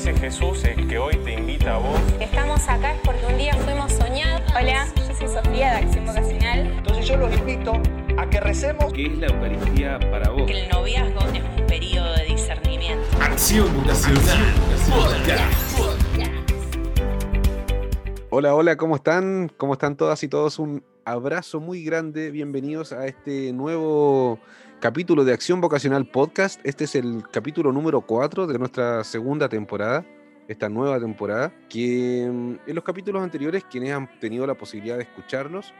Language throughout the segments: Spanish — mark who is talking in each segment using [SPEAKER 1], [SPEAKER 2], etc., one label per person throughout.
[SPEAKER 1] ese Jesús es que hoy te invita a vos.
[SPEAKER 2] Estamos acá es porque un día fuimos soñados.
[SPEAKER 3] Hola, yo soy Sofía de Acción Vocacional.
[SPEAKER 4] Entonces yo los invito a que recemos.
[SPEAKER 5] ¿Qué es la Eucaristía para vos?
[SPEAKER 6] Que el noviazgo es un periodo de discernimiento.
[SPEAKER 7] Acción Vocacional.
[SPEAKER 8] Hola, hola, ¿cómo están? ¿Cómo están todas y todos? Un abrazo muy grande. Bienvenidos a este nuevo capítulo de Acción Vocacional Podcast. Este es el capítulo número 4 de nuestra segunda temporada, esta nueva temporada, que mm, en los capítulos anteriores, quienes han tenido la posibilidad de escucharlos,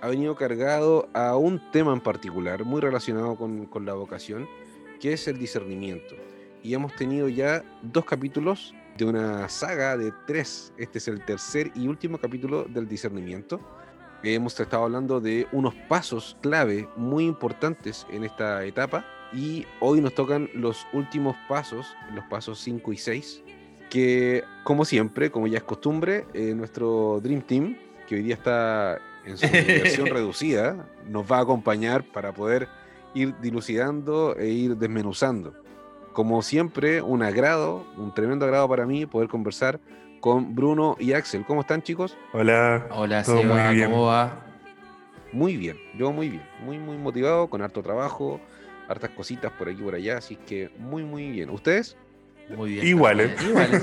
[SPEAKER 8] ha venido cargado a un tema en particular, muy relacionado con, con la vocación, que es el discernimiento. Y hemos tenido ya dos capítulos de una saga de tres. Este es el tercer y último capítulo del discernimiento hemos estado hablando de unos pasos clave muy importantes en esta etapa y hoy nos tocan los últimos pasos, los pasos 5 y 6, que como siempre, como ya es costumbre, eh, nuestro Dream Team, que hoy día está en su versión reducida, nos va a acompañar para poder ir dilucidando e ir desmenuzando. Como siempre, un agrado, un tremendo agrado para mí poder conversar con Bruno y Axel. ¿Cómo están, chicos?
[SPEAKER 9] Hola.
[SPEAKER 10] Hola, Seba, ¿cómo va?
[SPEAKER 8] Muy bien, yo muy bien, muy, muy motivado, con harto trabajo, hartas cositas por aquí y por allá, así que muy, muy bien. ¿Ustedes?
[SPEAKER 10] Muy bien.
[SPEAKER 9] Iguales.
[SPEAKER 10] Iguales.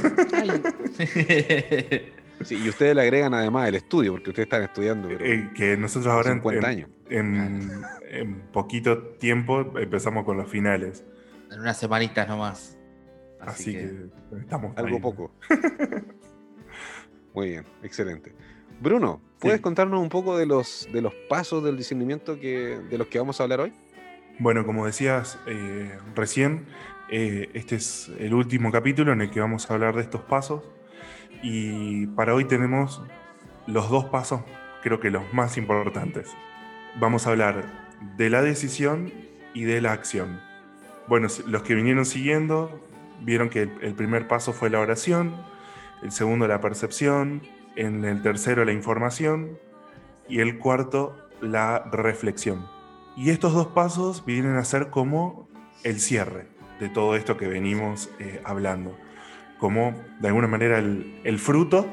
[SPEAKER 8] sí, y ustedes le agregan además el estudio, porque ustedes están estudiando.
[SPEAKER 9] Eh, que nosotros ahora
[SPEAKER 8] 50
[SPEAKER 9] en,
[SPEAKER 8] años.
[SPEAKER 9] En, en poquito tiempo empezamos con los finales.
[SPEAKER 10] En unas semanitas nomás.
[SPEAKER 9] Así, que, que, estamos
[SPEAKER 8] algo
[SPEAKER 9] ahí.
[SPEAKER 8] poco. Muy bien, excelente. Bruno, ¿puedes
[SPEAKER 9] Sí.
[SPEAKER 8] contarnos un poco de los, de los pasos del discernimiento que, de los que vamos a hablar hoy?
[SPEAKER 9] Bueno, como decías eh, recién, eh, este es el último capítulo en el que vamos a hablar de estos pasos. Y para hoy tenemos los dos pasos, creo que los más importantes. Vamos a hablar de la decisión y de la acción. Bueno, los que vinieron siguiendo vieron que el, primer paso fue la oración, el segundo la percepción, en el tercero la información y el cuarto la reflexión. Y estos dos pasos vienen a ser como el cierre de todo esto que venimos eh, hablando, como de alguna manera el, el fruto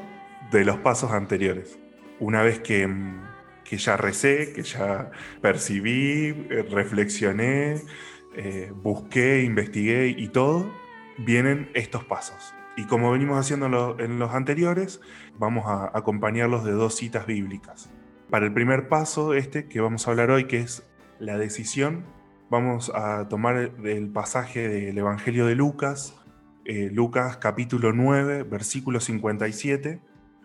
[SPEAKER 9] de los pasos anteriores. Una vez que, mm, que ya recé, que ya percibí, eh, reflexioné, eh, busqué, investigué y todo, vienen estos pasos. Y como venimos haciendo en lo- en los anteriores, vamos a acompañarlos de dos citas bíblicas. Para el primer paso, este que vamos a hablar hoy, que es la decisión, vamos a tomar el, pasaje del Evangelio de Lucas, eh, Lucas capítulo 9, versículo 57,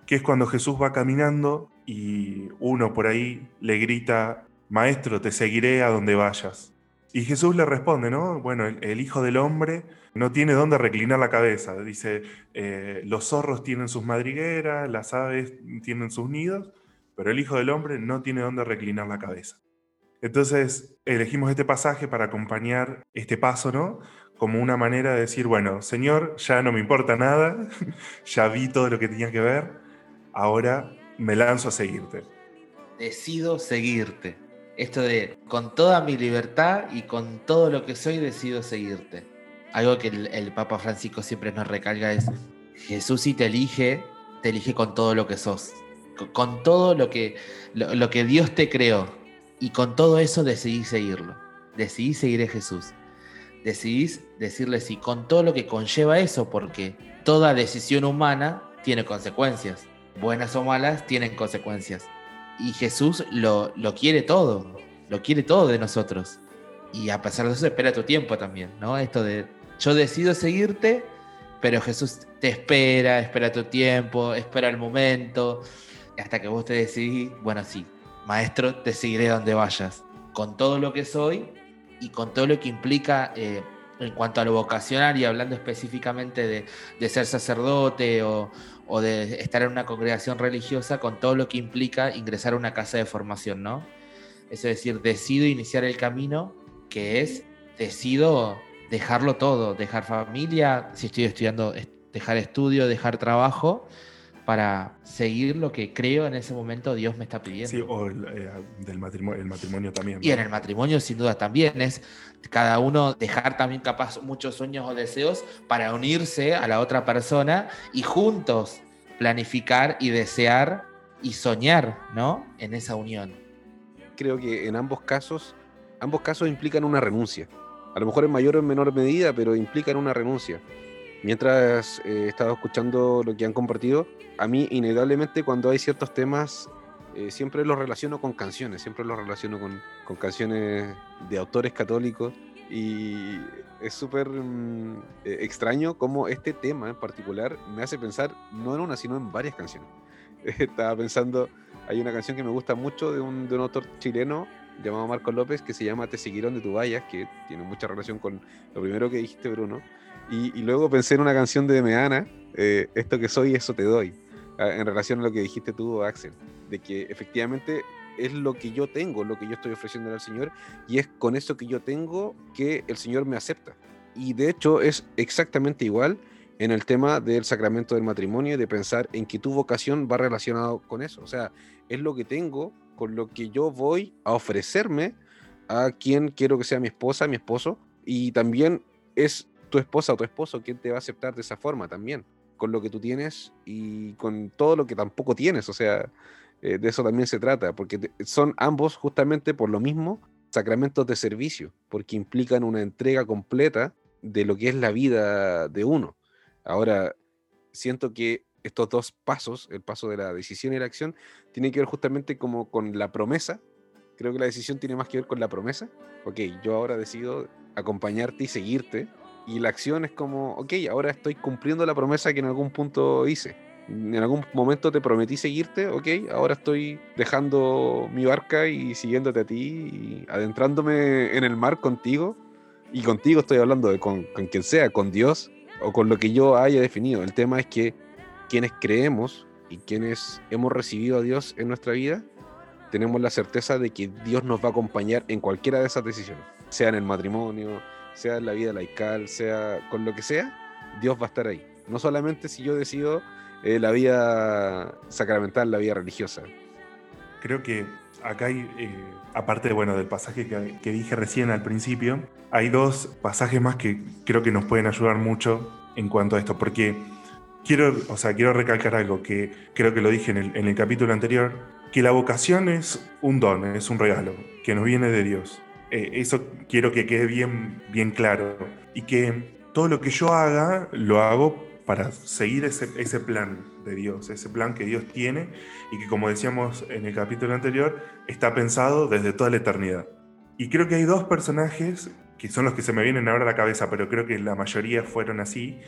[SPEAKER 9] que es cuando Jesús va caminando y uno por ahí le grita, Maestro, te seguiré a donde vayas. Y Jesús le responde, ¿no? Bueno, el Hijo del Hombre no tiene dónde reclinar la cabeza. Dice, eh, los zorros tienen sus madrigueras, las aves tienen sus nidos, pero el Hijo del Hombre no tiene dónde reclinar la cabeza. Entonces, elegimos este pasaje para acompañar este paso, ¿no? Como una manera de decir, bueno, Señor, ya no me importa nada, ya vi todo lo que tenía que ver, ahora me lanzo a seguirte.
[SPEAKER 10] Decido seguirte. Esto de con toda mi libertad y con todo lo que soy decido seguirte. Algo que el, el Papa Francisco siempre nos recalca es Jesús si te elige, te elige con todo lo que sos. Con, con todo lo que, lo, lo que Dios te creó. Y con todo eso decidí seguirlo. Decidí seguir a Jesús. Decidís decirle sí con todo lo que conlleva eso, porque toda decisión humana tiene consecuencias. Buenas o malas tienen consecuencias. Y Jesús lo, lo quiere todo, lo quiere todo de nosotros. Y a pesar de eso espera tu tiempo también, ¿no? Esto de yo decido seguirte, pero Jesús te espera, espera tu tiempo, espera el momento, hasta que vos te decidís, bueno, sí, maestro, te seguiré donde vayas, con todo lo que soy y con todo lo que implica eh, en cuanto a lo vocacional y hablando específicamente de, ser sacerdote o, o, de estar en una congregación religiosa, con todo lo que implica ingresar a una casa de formación, ¿no? Es decir, decido iniciar el camino que es, decido dejarlo todo, dejar familia, si estoy estudiando, dejar estudio, dejar trabajo, para seguir lo que creo en ese momento Dios me está pidiendo.
[SPEAKER 9] Sí, o el, eh, del matrimonio, el matrimonio también.
[SPEAKER 10] Y en el matrimonio sin duda también es cada uno dejar también capaz muchos sueños o deseos para unirse a la otra persona y juntos planificar y desear y soñar, ¿no? En esa unión.
[SPEAKER 8] Creo que en ambos casos, ambos casos implican una renuncia. A lo mejor en mayor o en menor medida, pero implican una renuncia. Mientras eh, he estado escuchando lo que han compartido, a mí inevitablemente cuando hay ciertos temas, eh, siempre los relaciono con canciones, siempre los relaciono con, con canciones de autores católicos y es súper mm, eh, extraño cómo este tema en particular me hace pensar no en una, sino en varias canciones. Estaba pensando, hay una canción que me gusta mucho de un, de un autor chileno llamado Marco López que se llama Te seguirán de tu vallas, que tiene mucha relación con lo primero que dijiste, Bruno. Y, y luego pensé en una canción de Meana, eh, Esto que soy, eso te doy, en relación a lo que dijiste tú, Axel, de que efectivamente es lo que yo tengo, lo que yo estoy ofreciendo al Señor, y es con eso que yo tengo que el Señor me acepta. Y de hecho es exactamente igual en el tema del sacramento del matrimonio y de pensar en que tu vocación va relacionado con eso. O sea, es lo que tengo con lo que yo voy a ofrecerme a quien quiero que sea mi esposa, mi esposo, y también es tu esposa o tu esposo quien te va a aceptar de esa forma también, con lo que tú tienes y con todo lo que tampoco tienes. O sea, eh, de eso también se trata, porque son ambos justamente por lo mismo sacramentos de servicio, porque implican una entrega completa de lo que es la vida de uno. Ahora, siento que estos dos pasos, el paso de la decisión y la acción, tienen que ver justamente como con la promesa. Creo que la decisión tiene más que ver con la promesa. Ok, yo ahora decido acompañarte y seguirte. Y la acción es como, ok, ahora estoy cumpliendo la promesa que en algún punto hice. En algún momento te prometí seguirte, ok, ahora estoy dejando mi barca y siguiéndote a ti y adentrándome en el mar contigo. Y contigo estoy hablando con, con quien sea, con Dios o con lo que yo haya definido. El tema es que quienes creemos y quienes hemos recibido a Dios en nuestra vida, tenemos la certeza de que Dios nos va a acompañar en cualquiera de esas decisiones, sea en el matrimonio, sea en la vida laical, sea con lo que sea, Dios va a estar ahí. No solamente si yo decido eh, la vida sacramental, la vida religiosa.
[SPEAKER 9] Creo que acá hay, eh, aparte bueno, del pasaje que, que, dije recién al principio, hay dos pasajes más que creo que nos pueden ayudar mucho en cuanto a esto, porque quiero, o sea, quiero recalcar algo que creo que lo dije en el, en el capítulo anterior, que la vocación es un don, es un regalo, que nos viene de Dios. Eh, eso quiero que quede bien, bien claro. Y que todo lo que yo haga, lo hago para seguir ese, ese plan de Dios, ese plan que Dios tiene y que como decíamos en el capítulo anterior, está pensado desde toda la eternidad. Y creo que hay dos personajes que son los que se me vienen ahora a la cabeza, pero creo que la mayoría fueron así,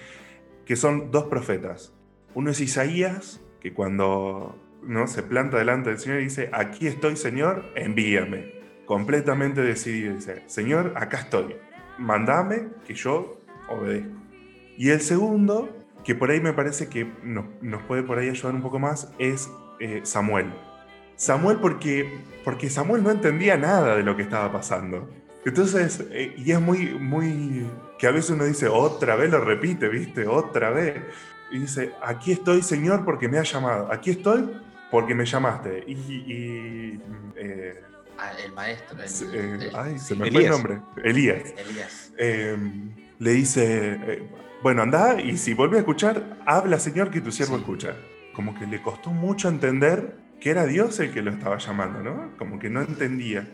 [SPEAKER 9] que son dos profetas. Uno es Isaías, que cuando ¿no? se planta delante del Señor y dice, aquí estoy Señor, envíame. Completamente decidido, dice, Señor, acá estoy, mandame que yo obedezco. Y el segundo, que por ahí me parece que nos, nos puede por ahí ayudar un poco más, es eh, Samuel. Samuel porque, porque Samuel no entendía nada de lo que estaba pasando. Entonces, eh, y es muy, muy, que a veces uno dice, otra vez lo repite, ¿viste? Otra vez. Y dice, aquí estoy, Señor, porque me has llamado. Aquí estoy porque me llamaste. Y... y eh,
[SPEAKER 10] ah, el maestro. El,
[SPEAKER 9] eh,
[SPEAKER 10] el,
[SPEAKER 9] ay, se me fue el nombre. Elías.
[SPEAKER 10] Elías.
[SPEAKER 9] Eh, le dice, eh, bueno, anda y si vuelve a escuchar, habla, Señor, que tu siervo
[SPEAKER 10] Sí.
[SPEAKER 9] escucha. Como que le costó mucho entender que era Dios el que lo estaba llamando, ¿no? Como que no entendía.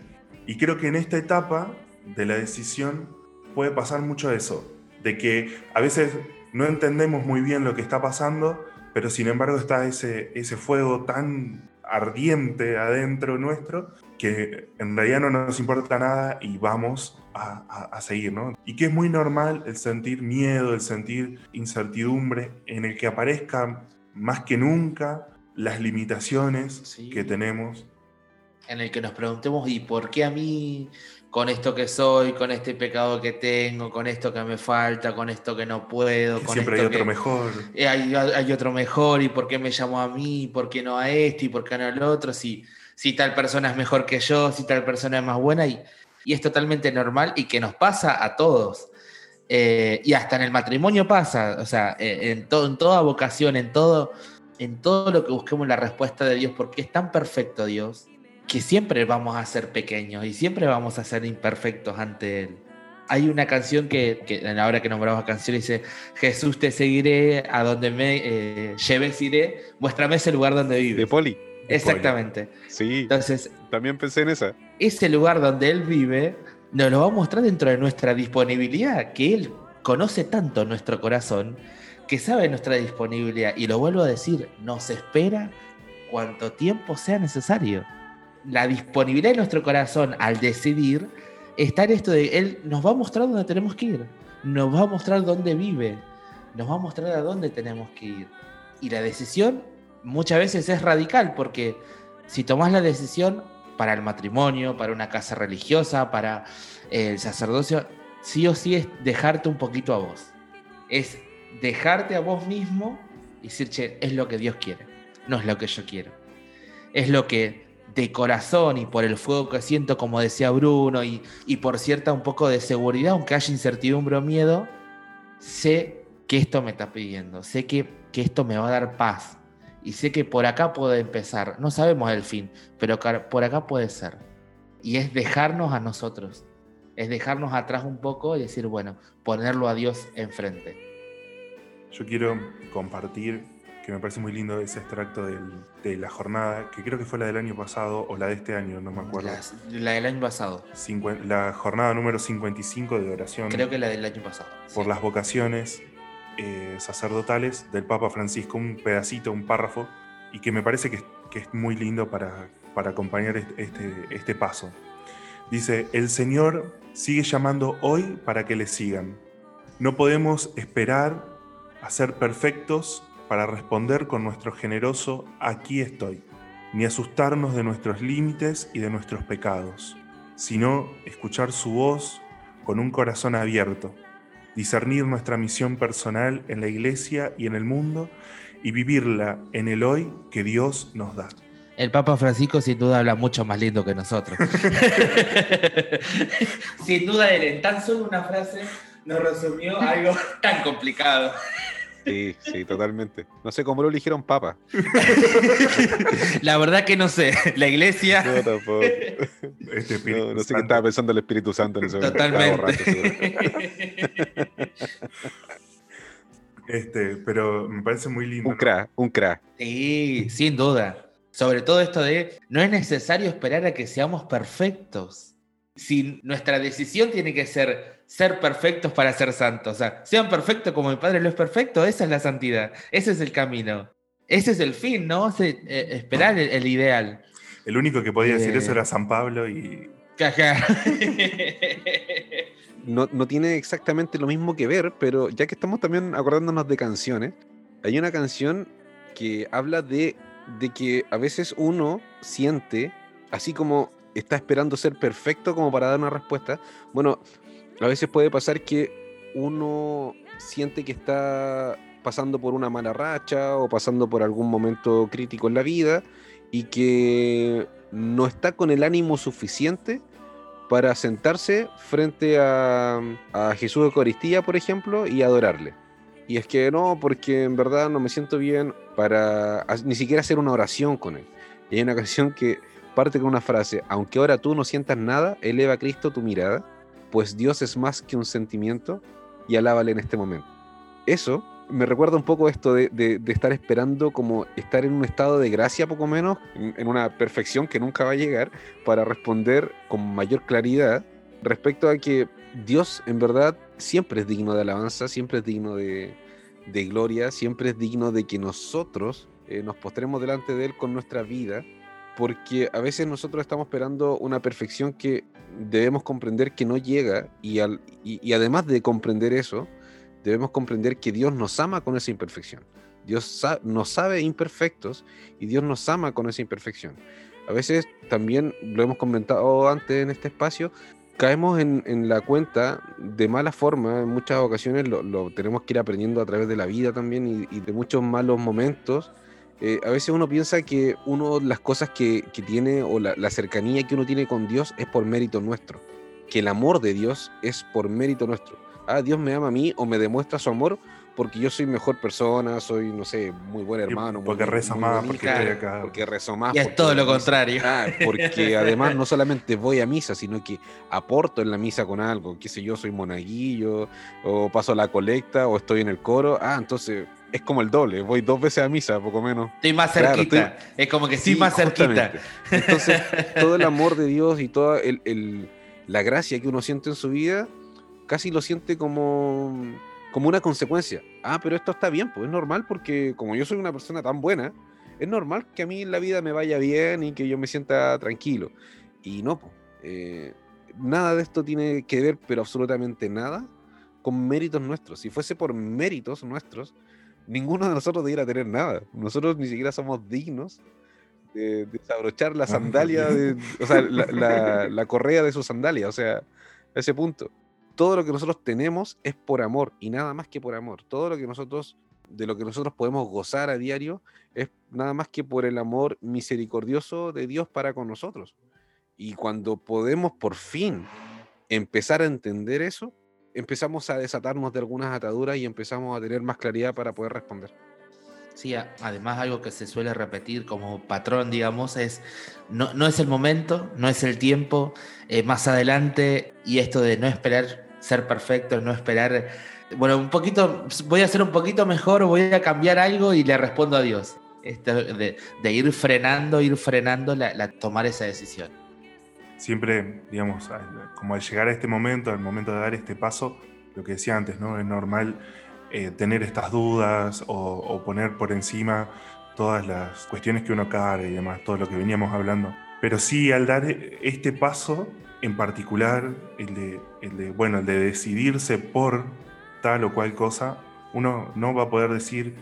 [SPEAKER 9] Y creo que en esta etapa de la decisión puede pasar mucho eso, de que a veces no entendemos muy bien lo que está pasando, pero sin embargo está ese, ese fuego tan ardiente adentro nuestro que en realidad no nos importa nada y vamos a, a- a seguir, ¿no? Y que es muy normal el sentir miedo, el sentir incertidumbre, en el que aparezcan más que nunca las limitaciones
[SPEAKER 10] Sí.
[SPEAKER 9] que tenemos
[SPEAKER 10] En el que nos preguntemos, ¿y por qué a mí, con esto que soy, con este pecado que tengo, con esto que me falta, con esto que no puedo,
[SPEAKER 9] que
[SPEAKER 10] con
[SPEAKER 9] siempre hay
[SPEAKER 10] esto
[SPEAKER 9] otro
[SPEAKER 10] que-
[SPEAKER 9] mejor.
[SPEAKER 10] Eh, hay, hay otro mejor y por qué me llamó a mí, por qué no a este y por qué no al otro, si, si tal persona es mejor que yo, si tal persona es más buena y, y es totalmente normal y que nos pasa a todos. Eh, y hasta en el matrimonio pasa, o sea, eh, en, to- en toda vocación, en todo, en todo lo que busquemos la respuesta de Dios, porque es tan perfecto Dios, que siempre vamos a ser pequeños y siempre vamos a ser imperfectos ante Él. Hay una canción que, que en la hora que nombramos canción dice, Jesús te seguiré, a donde me eh, lleves iré, muéstrame ese lugar donde vives.
[SPEAKER 8] De Poli.
[SPEAKER 10] Exactamente.
[SPEAKER 8] Sí.
[SPEAKER 10] Entonces,
[SPEAKER 8] también pensé en esa.
[SPEAKER 10] ese lugar donde Él vive nos lo va a mostrar dentro de nuestra disponibilidad, que Él conoce tanto nuestro corazón, que sabe nuestra disponibilidad. Y lo vuelvo a decir, nos espera cuanto tiempo sea necesario. La disponibilidad de nuestro corazón al decidir está en esto de Él nos va a mostrar dónde tenemos que ir, nos va a mostrar dónde vive, nos va a mostrar a dónde tenemos que ir. Y la decisión muchas veces es radical, porque si tomás la decisión para el matrimonio, para una casa religiosa, para eh, el sacerdocio, sí o sí es dejarte un poquito a vos. Es dejarte a vos mismo y decir, che, es lo que Dios quiere, no es lo que yo quiero. Es lo que de corazón y por el fuego que siento, como decía Bruno, y, y por cierta un poco de seguridad, aunque haya incertidumbre o miedo, sé que esto me está pidiendo, sé que, que esto me va a dar paz, y sé que por acá puede empezar. No sabemos el fin, pero por acá puede ser. Y es dejarnos a nosotros. Es dejarnos atrás un poco y decir, bueno, ponerlo a Dios enfrente.
[SPEAKER 9] Yo quiero compartir, que me parece muy lindo ese extracto del- de la jornada, que creo que fue la del año pasado o la de este año, no me acuerdo.
[SPEAKER 10] La, la del año pasado.
[SPEAKER 9] La jornada número 55 de oración
[SPEAKER 10] Creo que la del año pasado.
[SPEAKER 9] por
[SPEAKER 10] sí.
[SPEAKER 9] las vocaciones eh, sacerdotales del Papa Francisco, un pedacito, un párrafo, y que me parece que, que es muy lindo para, para acompañar este, este, este paso. Dice, el Señor sigue llamando hoy para que le sigan. No podemos esperar a ser perfectos para responder con nuestro generoso aquí estoy, ni asustarnos de nuestros límites y de nuestros pecados, sino escuchar su voz con un corazón abierto, discernir nuestra misión personal en la iglesia y en el mundo y vivirla en el hoy que Dios nos da.
[SPEAKER 10] El Papa Francisco sin duda habla mucho más lindo que nosotros. sin duda, él en tan solo una frase nos resumió algo tan complicado.
[SPEAKER 8] Sí, sí, totalmente. No sé cómo lo eligieron papa.
[SPEAKER 10] La verdad que no sé. La iglesia.
[SPEAKER 8] No, tampoco.
[SPEAKER 9] Este Espíritu
[SPEAKER 8] No, no sé qué estaba pensando el Espíritu Santo en ese momento. Borracho.
[SPEAKER 10] Totalmente.
[SPEAKER 9] Este, pero me parece muy lindo.
[SPEAKER 8] Un
[SPEAKER 9] ¿no?
[SPEAKER 8] crack, un crack.
[SPEAKER 10] Sí, sin duda. Sobre todo esto de no es necesario esperar a que seamos perfectos. Si nuestra decisión tiene que ser ser perfectos para ser santos, o sea, sean perfectos como mi Padre lo es perfecto, esa es la santidad, ese es el camino, ese es el fin, ¿no? Se- eh, esperar el, el ideal.
[SPEAKER 9] El único que podía decir
[SPEAKER 10] Eh.
[SPEAKER 9] eso era San Pablo y
[SPEAKER 10] Caja.
[SPEAKER 8] no, no tiene exactamente lo mismo que ver, pero ya que estamos también acordándonos de canciones, hay una canción que habla de, de que a veces uno siente, así como está esperando ser perfecto como para dar una respuesta, bueno, a veces puede pasar que uno siente que está pasando por una mala racha o pasando por algún momento crítico en la vida y que no está con el ánimo suficiente para sentarse frente a, Jesús de Eucaristía, por ejemplo, y adorarle. Y es que no, porque en verdad no me siento bien para ni siquiera hacer una oración con él. Y hay una canción que parte con una frase, aunque ahora tú no sientas nada, eleva a Cristo tu mirada, pues Dios es más que un sentimiento y alábale en este momento. Eso me recuerda un poco esto de, estar esperando como estar en un estado de gracia poco menos, en- una perfección que nunca va a llegar, para responder con mayor claridad respecto a que Dios en verdad siempre es digno de alabanza, siempre es digno de, de gloria, siempre es digno de que nosotros eh, nos postremos delante de Él con nuestra vida, porque a veces nosotros estamos esperando una perfección que debemos comprender que no llega y, además de comprender eso, debemos comprender que Dios nos ama con esa imperfección. Dios sa- nos sabe imperfectos y Dios nos ama con esa imperfección. A veces también, lo hemos comentado antes en este espacio, caemos en, la cuenta de mala forma, en muchas ocasiones lo, tenemos que ir aprendiendo a través de la vida también y de muchos malos momentos. Eh, a veces uno piensa que uno las cosas que, que tiene o la, la cercanía que uno tiene con Dios es por mérito nuestro, que el amor de Dios es por mérito nuestro. Ah, Dios me ama a mí o me demuestra su amor porque yo soy mejor persona, soy, no sé, muy buen hermano.
[SPEAKER 9] porque
[SPEAKER 8] muy,
[SPEAKER 9] rezo
[SPEAKER 8] muy
[SPEAKER 9] más,
[SPEAKER 8] bonita,
[SPEAKER 9] porque estoy acá.
[SPEAKER 8] Porque rezo más.
[SPEAKER 10] Y es
[SPEAKER 8] porque
[SPEAKER 10] todo lo contrario.
[SPEAKER 8] Ah, porque además no solamente voy a misa, sino que aporto en la misa con algo, qué sé yo, soy monaguillo, o paso la colecta, o estoy en el coro. Ah, entonces es como el doble, voy dos veces a misa, poco menos.
[SPEAKER 10] Estoy más
[SPEAKER 8] Claro,
[SPEAKER 10] cerquita. Es como que sí,
[SPEAKER 8] Sí,
[SPEAKER 10] más cerquita.
[SPEAKER 8] Entonces, todo el amor de Dios y toda el- el- la gracia que uno siente en su vida, casi lo siente como, como una consecuencia. Ah, pero esto está bien, pues es normal porque como yo soy una persona tan buena, es normal que a mí en la vida me vaya bien y que yo me sienta tranquilo. Y no, pues, eh, nada de esto tiene que ver, pero absolutamente nada, con méritos nuestros. Si fuese por méritos nuestros, ninguno de nosotros debiera tener nada. Nosotros ni siquiera somos dignos de, de desabrochar la sandalia, de, o sea, la, la- la correa de su sandalia, o sea, ese punto. Todo lo que nosotros tenemos es por amor y nada más que por amor. Todo lo que nosotros, de lo que nosotros podemos gozar a diario, es nada más que por el amor misericordioso de Dios para con nosotros. Y cuando podemos por fin empezar a entender eso, empezamos a desatarnos de algunas ataduras y empezamos a tener más claridad para poder responder.
[SPEAKER 10] Sí, además algo que se suele repetir como patrón, digamos, es no, no es el momento, no es el tiempo, eh, más adelante, y esto de no esperar ser perfecto, no esperar, bueno, un poquito, voy a hacer un poquito mejor, voy a cambiar algo y le respondo a Dios. De, ir frenando, ir frenando la- tomar esa decisión.
[SPEAKER 9] Siempre, digamos, como al llegar a este momento, al momento de dar este paso, lo que decía antes, ¿no? Es normal eh, tener estas dudas o, o poner por encima todas las cuestiones que uno carga y demás, todo lo que veníamos hablando. Pero sí, al dar este paso, en particular, el de, el de, bueno, el de decidirse por tal o cual cosa, uno no va a poder decir,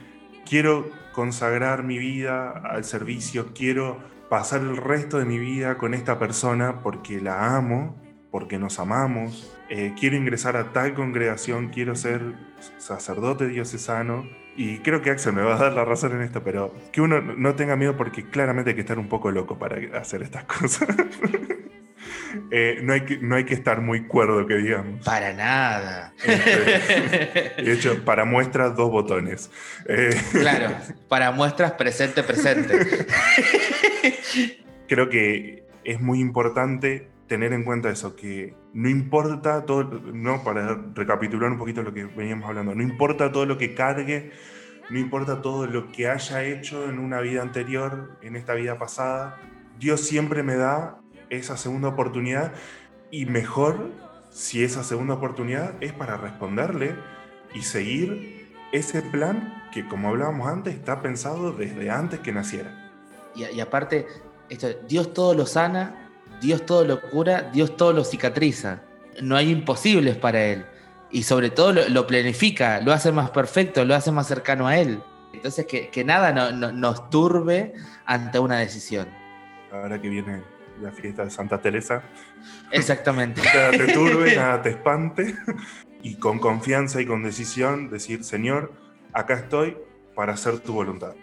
[SPEAKER 9] quiero consagrar mi vida al servicio, quiero pasar el resto de mi vida con esta persona porque la amo, porque nos amamos, eh, quiero ingresar a tal congregación, quiero ser sacerdote diocesano. Y creo que Axel me va a dar la razón en esto, pero que uno no tenga miedo porque claramente hay que estar un poco loco para hacer estas cosas. Eh, no, hay que, no hay que estar muy cuerdo, que digamos.
[SPEAKER 10] Para nada.
[SPEAKER 9] Este, de hecho, para muestras, dos botones. Eh,
[SPEAKER 10] claro, para muestras presente, presente.
[SPEAKER 9] creo que es muy importante tener en cuenta eso, que no importa todo, no, para recapitular un poquito lo que veníamos hablando, no importa todo lo que cargue, no importa todo lo que haya hecho en una vida anterior, en esta vida pasada, Dios siempre me da esa segunda oportunidad y mejor si esa segunda oportunidad es para responderle y seguir ese plan que como hablábamos antes está pensado desde antes que naciera.
[SPEAKER 10] Y, y aparte, esto, Dios todo lo sana, Dios todo lo cura, Dios todo lo cicatriza. No hay imposibles para Él. Y sobre todo lo, lo planifica, lo hace más perfecto, lo hace más cercano a Él. Entonces que, que nada no- no- nos turbe ante una decisión.
[SPEAKER 9] Ahora que viene la fiesta de Santa Teresa,
[SPEAKER 10] Exactamente.
[SPEAKER 9] nada te turbe, nada te espante, y con confianza y con decisión decir, Señor, acá estoy para hacer tu voluntad.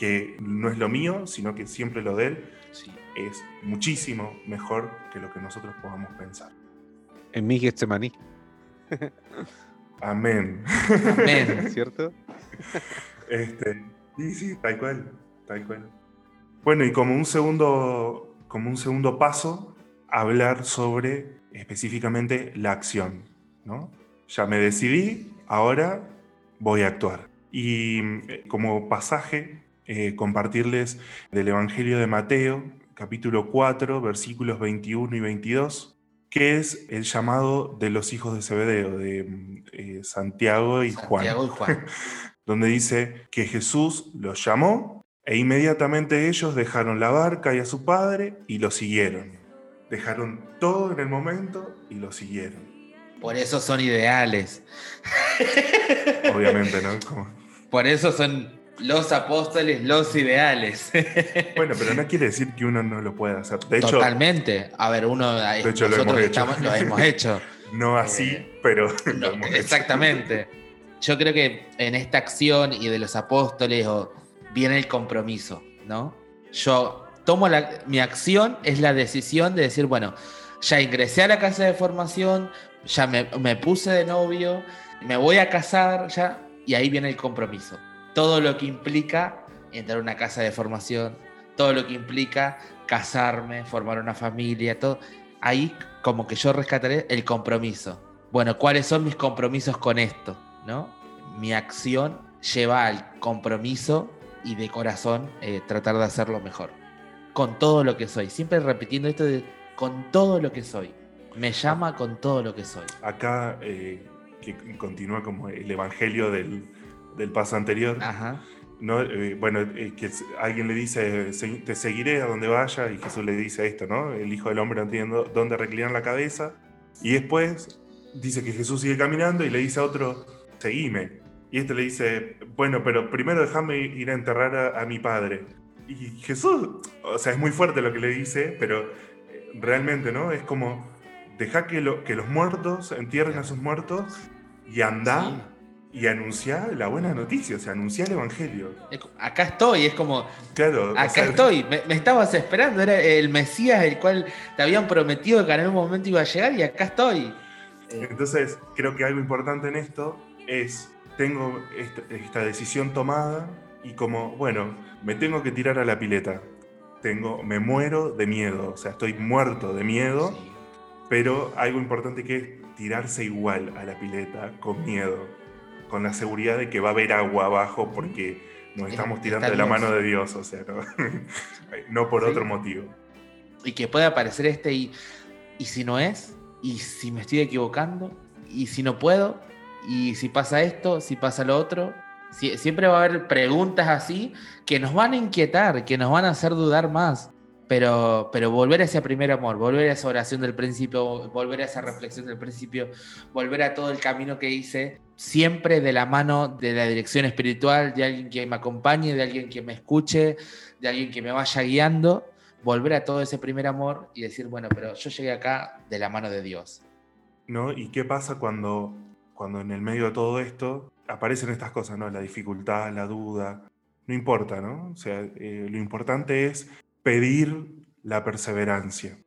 [SPEAKER 9] Que no es lo mío, sino que siempre lo de Él
[SPEAKER 10] Sí.
[SPEAKER 9] es muchísimo mejor que lo que nosotros podamos pensar.
[SPEAKER 8] En mi Getsemaní,
[SPEAKER 9] Amén.
[SPEAKER 10] Amén.
[SPEAKER 8] ¿cierto?
[SPEAKER 9] Este, sí, sí, tal cual, tal cual. Bueno, y como un segundo, como un segundo paso, hablar sobre específicamente la acción, ¿no? Ya me decidí, ahora voy a actuar. Y eh, como pasaje, eh, compartirles del Evangelio de Mateo, capítulo 4, versículos 21 y 22, que es el llamado de los hijos de Zebedeo, de eh, Santiago y Juan
[SPEAKER 10] Santiago y Juan.
[SPEAKER 9] donde dice que Jesús los llamó e inmediatamente ellos dejaron la barca y a su padre y lo siguieron. Dejaron todo en el momento y lo siguieron.
[SPEAKER 10] Por eso son ideales.
[SPEAKER 9] Obviamente, ¿no?
[SPEAKER 10] Por eso son los apóstoles, los ideales.
[SPEAKER 9] Bueno, pero no quiere decir que uno no lo pueda hacer. De hecho,
[SPEAKER 10] Totalmente. A ver, uno.
[SPEAKER 9] hecho, lo
[SPEAKER 10] nosotros
[SPEAKER 9] hemos hecho.
[SPEAKER 10] estamos- lo hemos hecho.
[SPEAKER 9] no así,
[SPEAKER 10] Eh,
[SPEAKER 9] pero lo hecho.
[SPEAKER 10] exactamente. Yo creo que en esta acción y de los apóstoles viene el compromiso, ¿no? Yo tomo la, mi acción, es la decisión de decir, bueno, ya ingresé a la casa de formación, ya me, me puse de novio, me voy a casar, ya Y ahí viene el compromiso. Todo lo que implica entrar a una casa de formación, todo lo que implica casarme, formar una familia, todo. Ahí como que yo rescataré el compromiso. Bueno, ¿cuáles son mis compromisos con esto? ¿No? Mi acción lleva al compromiso y de corazón eh, tratar de hacerlo mejor. Con todo lo que soy. Siempre repitiendo esto de con todo lo que soy. Me llama con todo lo que soy.
[SPEAKER 9] Acá, eh, que continúa como el evangelio del, del paso anterior.
[SPEAKER 10] Ajá.
[SPEAKER 9] ¿no? Eh, bueno, eh, que alguien le dice, te seguiré a donde vaya, y Jesús le dice esto, ¿no? El Hijo del Hombre no tiene dónde reclinar la cabeza. Y después dice que Jesús sigue caminando y le dice a otro, seguime. Y este le dice, bueno, pero primero déjame ir a enterrar a, a, mi padre. Y Jesús, o sea, es muy fuerte lo que le dice, pero eh, realmente, ¿no? Es como, deja que, lo, que los muertos entierren a sus muertos y anda y anunciar la buena noticia, o sea, anunciar el evangelio.
[SPEAKER 10] Acá estoy, es como.
[SPEAKER 9] Claro.
[SPEAKER 10] Acá o sea, estoy, me, me, estabas esperando, era el Mesías el cual te habían prometido que en algún momento iba a llegar y acá estoy.
[SPEAKER 9] Entonces, creo que algo importante en esto es: tengo esta, esta decisión tomada y como, bueno, me tengo que tirar a la pileta. Tengo, me muero de miedo, o sea, estoy muerto de miedo, sí. pero algo importante que es tirarse igual a la pileta con miedo con la seguridad de que va a haber agua abajo porque nos estamos tirando de la mano de Dios, o sea, no, no por sí. otro motivo.
[SPEAKER 10] Y que puede aparecer este y, y si no es, y si me estoy equivocando, y si no puedo, y si pasa esto, si pasa lo otro. Si, siempre va a haber preguntas así que nos van a inquietar, que nos van a hacer dudar más. Pero, pero volver a ese primer amor, volver a esa oración del principio, volver a esa reflexión del principio, volver a todo el camino que hice, siempre de la mano de la dirección espiritual, de alguien que me acompañe, de alguien que me escuche, de alguien que me vaya guiando, volver a todo ese primer amor y decir, bueno, pero yo llegué acá de la mano de Dios.
[SPEAKER 9] ¿No? ¿Y qué pasa cuando, cuando en el medio de todo esto aparecen estas cosas, ¿no? La dificultad, la duda, no importa, ¿no? O sea, eh, lo importante es pedir la perseverancia.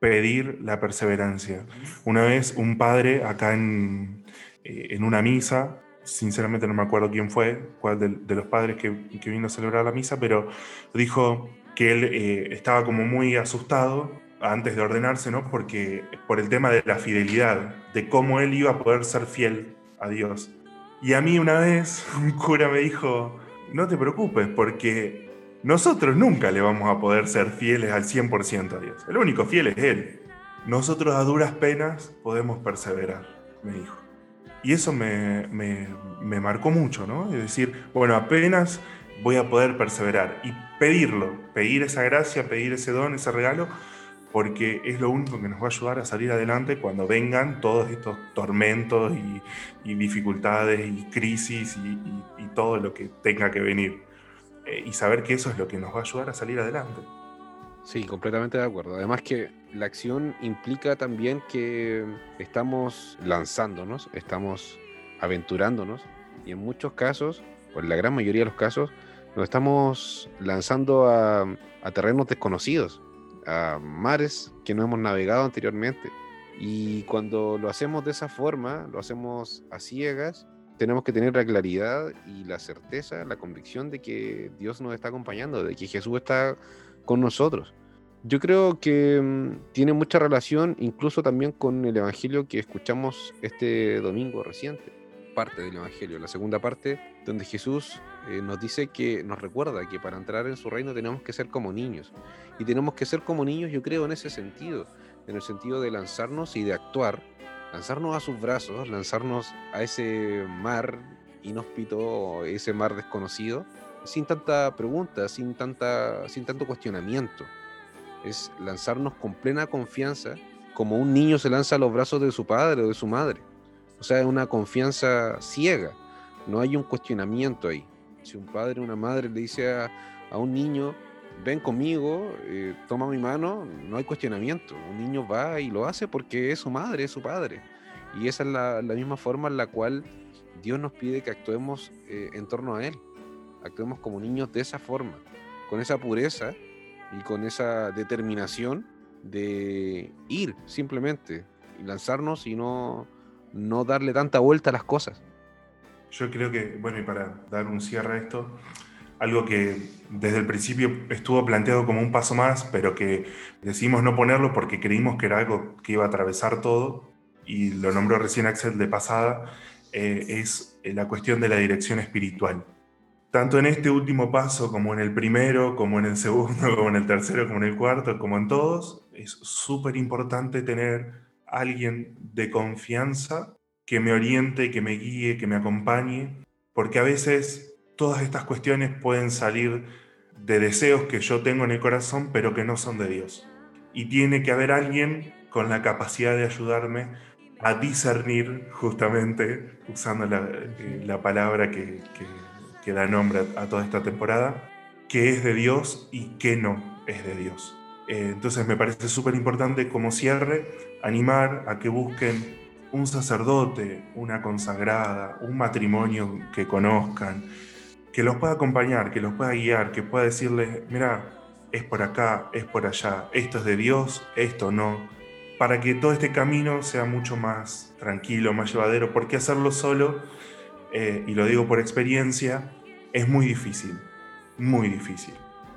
[SPEAKER 9] Pedir la perseverancia. Una vez un padre acá en, eh, en una misa, sinceramente no me acuerdo quién fue, cuál de, los padres que, que, vino a celebrar la misa, pero dijo que él eh, estaba como muy asustado antes de ordenarse, ¿no? Porque por el tema de la fidelidad, de cómo él iba a poder ser fiel a Dios. Y a mí una vez un cura me dijo, no te preocupes, porque nosotros nunca le vamos a poder ser fieles al 100% a Dios. El único fiel es Él. Nosotros a duras penas podemos perseverar, me dijo. Y eso me, me, me, marcó mucho, ¿no? Es decir, bueno, apenas voy a poder perseverar y pedirlo, pedir esa gracia, pedir ese don, ese regalo, porque es lo único que nos va a ayudar a salir adelante cuando vengan todos estos tormentos y, dificultades y crisis y todo lo que tenga que venir y saber que eso es lo que nos va a ayudar a salir adelante.
[SPEAKER 8] Sí, completamente de acuerdo. Además que la acción implica también que estamos lanzándonos, estamos aventurándonos y en muchos casos, o en la gran mayoría de los casos, nos estamos lanzando a, a terrenos desconocidos, a mares que no hemos navegado anteriormente. Y cuando lo hacemos de esa forma, lo hacemos a ciegas, tenemos que tener la claridad y la certeza, la convicción de que Dios nos está acompañando, de que Jesús está con nosotros. Yo creo que mmm, tiene mucha relación incluso también con el Evangelio que escuchamos este domingo reciente, parte del Evangelio, la segunda parte, donde Jesús eh, nos dice que nos recuerda que para entrar en su reino tenemos que ser como niños. Y tenemos que ser como niños, yo creo, en ese sentido, en el sentido de lanzarnos y de actuar lanzarnos a sus brazos, lanzarnos a ese mar inhóspito, ese mar desconocido, sin tanta pregunta, sin, tanta, sin tanto cuestionamiento. Es lanzarnos con plena confianza, como un niño se lanza a los brazos de su padre o de su madre. O sea, es una confianza ciega, no hay un cuestionamiento ahí. Si un padre o una madre le dice a, a un niño, ven conmigo, eh, toma mi mano, no hay cuestionamiento. Un niño va y lo hace porque es su madre, es su padre. Y esa es la, la misma forma en la cual Dios nos pide que actuemos eh, en torno a Él. Actuemos como niños de esa forma, con esa pureza y con esa determinación de ir simplemente y lanzarnos y no, no darle tanta vuelta a las cosas.
[SPEAKER 9] yo creo que, bueno, y para dar un cierre a esto, algo que desde el principio estuvo planteado como un paso más, pero que decidimos no ponerlo porque creímos que era algo que iba a atravesar todo, y lo nombró recién Axel de pasada, eh, es la cuestión de la dirección espiritual. Tanto en este último paso como en el primero, como en el segundo, como en el tercero, como en el cuarto, como en todos, es súper importante tener alguien de confianza que me oriente, que me guíe, que me acompañe, porque a veces todas estas cuestiones pueden salir de deseos que yo tengo en el corazón, pero que no son de Dios. Y tiene que haber alguien con la capacidad de ayudarme a discernir, justamente, usando la, eh, palabra que, da nombre a, toda esta temporada, qué es de Dios y qué no es de Dios. Eh, entonces me parece súper importante como cierre animar a que busquen un sacerdote, una consagrada, un matrimonio que conozcan, que los pueda acompañar, que los pueda guiar, que pueda decirles, mira, es por acá, es por allá, esto es de Dios, esto no, para que todo este camino sea mucho más tranquilo, más llevadero, porque hacerlo solo, eh, y lo digo por experiencia, es muy difícil, muy difícil.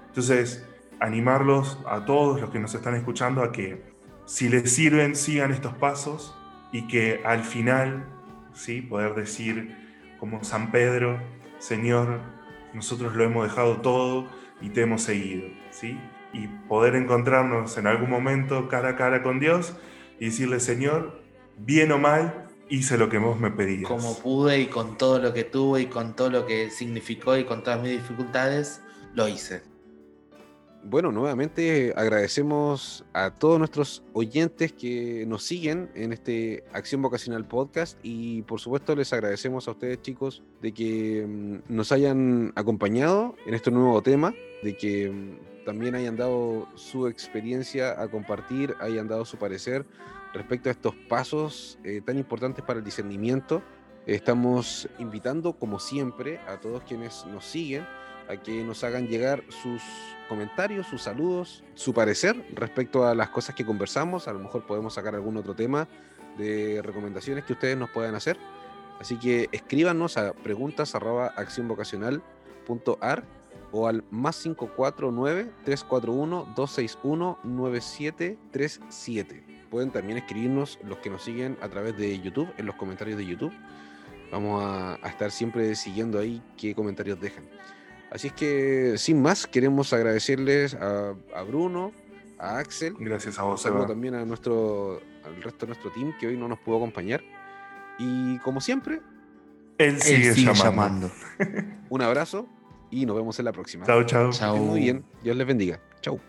[SPEAKER 9] Entonces, animarlos a todos los que nos están escuchando a que si les sirven, sigan estos pasos y que al final, ¿sí? poder decir como San Pedro, Señor, nosotros lo hemos dejado todo y te hemos seguido, ¿sí? Y poder encontrarnos en algún momento cara a cara con Dios y decirle, Señor, bien o mal, hice lo que vos me pedías.
[SPEAKER 10] Como pude y con todo lo que tuve y con todo lo que significó y con todas mis dificultades, lo hice
[SPEAKER 8] bueno, nuevamente agradecemos a todos nuestros oyentes que nos siguen en este Acción Vocacional Podcast y por supuesto les agradecemos a ustedes chicos de que mm, nos hayan acompañado en este nuevo tema, de que mm, también hayan dado su experiencia a compartir, hayan dado su parecer respecto a estos pasos eh, tan importantes para el discernimiento. Estamos invitando, como siempre, a todos quienes nos siguen a que nos hagan llegar sus comentarios, sus saludos, su parecer respecto a las cosas que conversamos. A lo mejor podemos sacar algún otro tema de recomendaciones que ustedes nos puedan hacer. Así que escríbanos a preguntas o al más 549-341-261-9737. Pueden también escribirnos los que nos siguen a través de YouTube, en los comentarios de YouTube. Vamos a estar siempre siguiendo ahí qué comentarios dejan. Así es que, sin más, queremos agradecerles a, Bruno, a Axel.
[SPEAKER 9] Gracias a vos,
[SPEAKER 8] también a nuestro, al resto de nuestro team que hoy no nos pudo acompañar. Y como siempre,
[SPEAKER 9] él sigue, llamando.
[SPEAKER 8] Un abrazo y nos vemos en la próxima.
[SPEAKER 9] Chao, chao.
[SPEAKER 8] Muy bien. Dios les bendiga. Chao.